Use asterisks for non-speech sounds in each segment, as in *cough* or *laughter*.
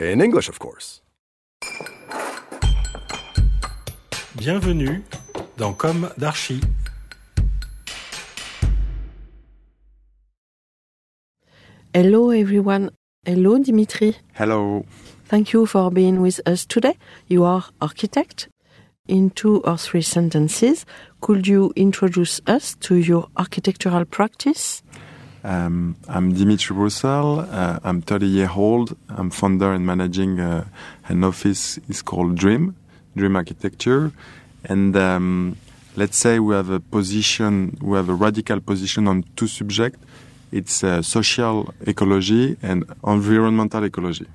In English, of course. Bienvenue dans Comme d'Archi. Hello everyone. Hello Dimitri. Hello. Thank you for being with us today. You are architect. In two or three sentences, could you introduce us to your architectural practice? Um, I'm Dimitri Roussel. Uh, I'm 30 year old. I'm founder and managing uh, an office. It's called Dream, Dream Architecture. And um, let's say we have a position, we have a radical position on two subjects. It's uh, social ecology and environmental ecology.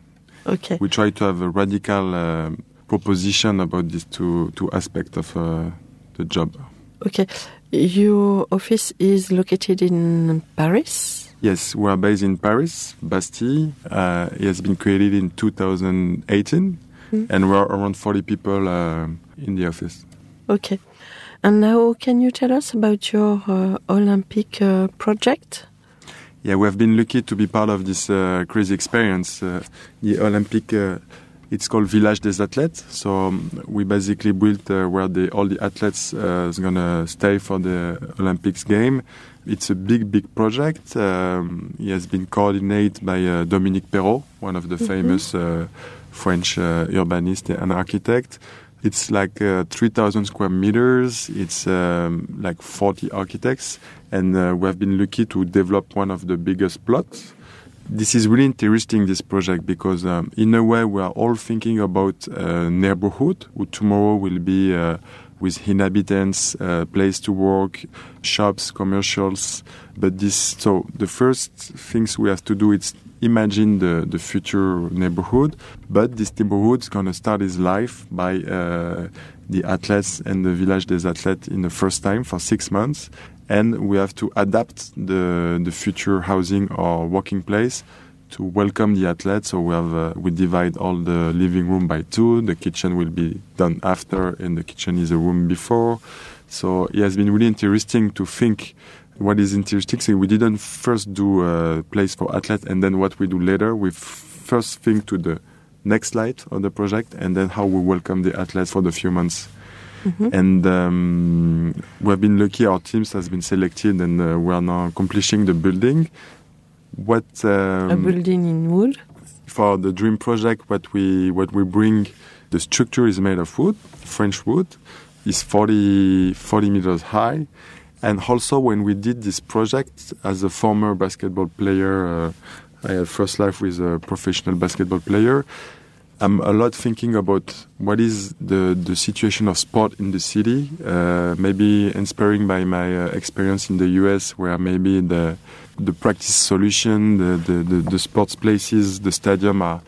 Okay. We try to have a radical uh, proposition about these two, two aspects of uh, the job. Okay. Your office is located in Paris. Yes, we are based in Paris, Bastille. Uh, it has been created in 2018, Mm. and we are around 40 people uh, in the office. Okay. And now, can you tell us about your uh, Olympic uh, project? Yeah, we have been lucky to be part of this uh, crazy experience. Uh, the Olympic, uh, it's called Village des Athlètes. So um, we basically built uh, where the, all the athletes uh, is gonna stay for the Olympics game. It's a big, big project. Um, it has been coordinated by uh, Dominique Perrault, one of the famous uh, French uh, urbanist and architect. It's like uh, 3,000 square meters. It's um, like 40 architects, and we have been lucky to develop one of the biggest plots. This is really interesting, this project, because um, in a way we are all thinking about uh, neighborhood, who tomorrow will be uh, with inhabitants, uh, place to work, shops, commercials. But this, so the first things we have to do is imagine the, the future neighborhood. But this neighborhood is going to start its life by uh, the athletes and the village des athlètes in the first time for six months. And we have to adapt the, the future housing or working place to welcome the athletes. So we have uh, we divide all the living room by two. The kitchen will be done after, and the kitchen is a room before. So it has been really interesting to think. What is interesting, so we didn't first do a place for athletes, and then what we do later. We first think to the next slide of the project, and then how we welcome the athletes for the few months. And um, we have been lucky. Our teams has been selected, and uh, we are now accomplishing the building. What um, A building in wood. for the dream project what we what we bring the structure is made of wood french wood is 40 40 meters high and also when we did this project as a former basketball player uh, i had first life with a professional basketball player i'm a lot thinking about what is the the situation of sport in the city uh, maybe inspiring by my uh, experience in the us where maybe the the practice solution, the, the, the, the sports places, the stadium are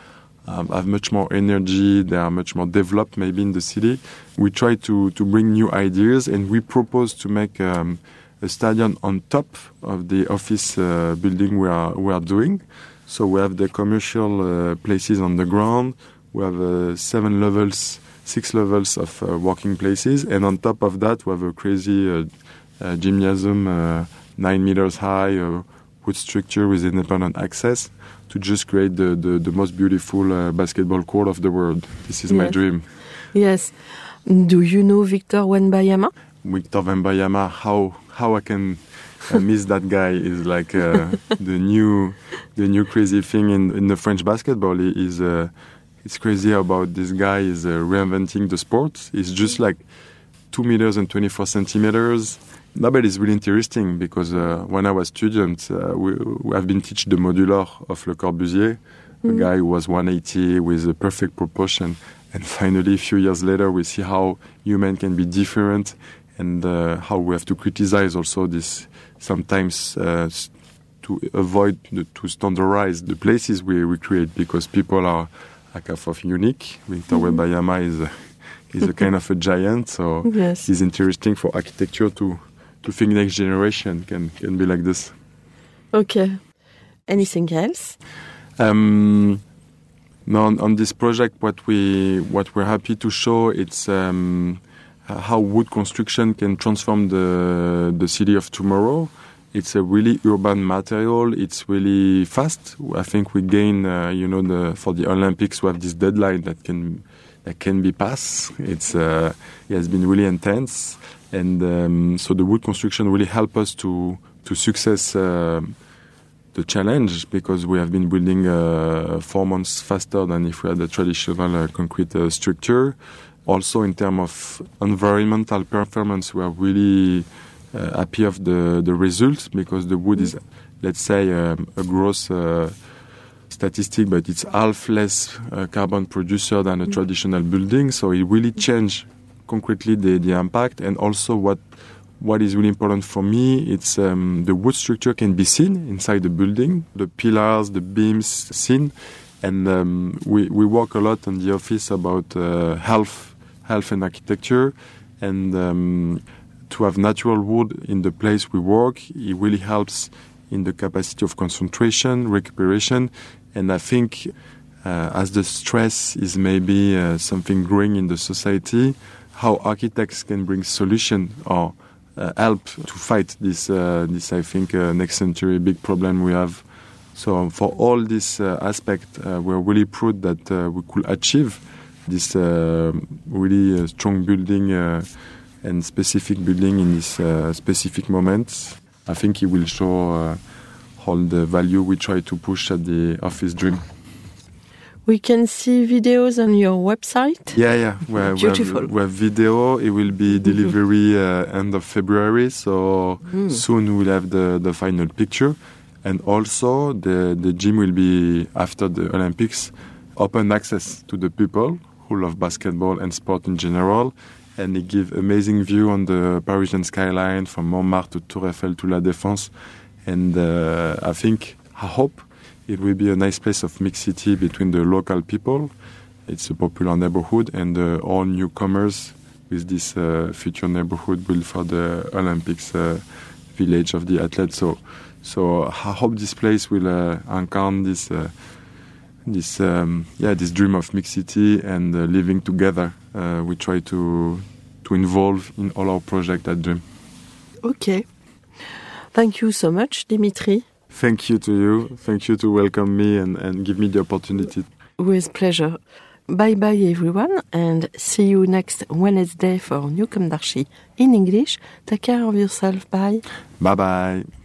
um, have much more energy. They are much more developed, maybe in the city. We try to to bring new ideas, and we propose to make um, a stadium on top of the office uh, building we are we are doing. So we have the commercial uh, places on the ground. We have uh, seven levels, six levels of uh, working places, and on top of that, we have a crazy uh, uh, gymnasium, uh, nine meters high, uh, wood structure with independent access, to just create the the, the most beautiful uh, basketball court of the world. This is my dream. Yes. Do you know Victor Wembanyama? Victor Wembanyama, how how I can I miss that guy. Is like uh, *laughs* the new, the new crazy thing in, in the French basketball. Is uh, it's crazy about this guy is uh, reinventing the sport. It's just like two meters and 24 centimeters. No, but it's really interesting because uh, when I was student, uh, we, we have been teach the Modulor of Le Corbusier, a guy who was 180 with a perfect proportion. And finally, a few years later, we see how human can be different and uh, how we have to criticize also this sometimes uh, to avoid the, to standardize the places we, we create because people are like of unique. Victor Wembanyama is a, is a kind of a giant, so Yes. it's interesting for architecture to to think next generation can can be like this. Okay. Anything else? Um, now on, on this project, what we what we're happy to show it's um, how wood construction can transform the the city of tomorrow. It's a really urban material. It's really fast. I think we gain, uh, you know, the for the Olympics we have this deadline that can that can be passed. It's uh, it has been really intense, and um, so the wood construction really help us to to success. um the challenge because we have been building uh, four months faster than if we had a traditional uh, concrete uh, structure. Also, in terms of environmental performance, we are really uh, happy of the, the result because the wood is, let's say, um, a gross uh, statistic, but it's half less uh, carbon producer than a traditional building. So it really changed concretely the, the impact. And also what what is really important for me it's um, the wood structure can be seen inside the building. The pillars the beams seen. And um, we, we work a lot in the office about uh, health health and architecture. And um, to have natural wood in the place we work it really helps in the capacity of concentration recuperation and i think uh, as the stress is maybe uh, something growing in the society how architects can bring solution or uh, help to fight this uh, this I think uh, next century big problem we have. So for all this uh, aspect, we're really proud that we could achieve this really strong building and specific building in this uh, specific moment. I think it will show uh, all the value we try to push at the office dream. We can see videos on your website. Yeah, yeah. We have, Beautiful. we have video. It will be delivery uh, end of February, so Mm. soon we'll have the, the final picture. And also, the, the gym will be, after the Olympics, open access to the people who love basketball and sport in general. And it gives amazing view on the Parisian skyline from Montmartre to Tour Eiffel to La Défense. And uh, I think, I hope, it will be a nice place of mixity between the local people. It's a popular neighborhood, and uh, all newcomers with this uh, future neighborhood built for the Olympics uh, village of the athletes. So, so I hope this place will uh, incarn this, uh, this, um, yeah, this dream of mixity and uh, living together. Uh, we try to to involve in all our project that dream. Okay. Thank you so much, Dimitri. Thank you to you. Thank you to welcome me and, and give me the opportunity. With pleasure. Bye bye, everyone, and see you next Wednesday for new Comme d'Archi in English. Take care of yourself. Bye. Bye bye.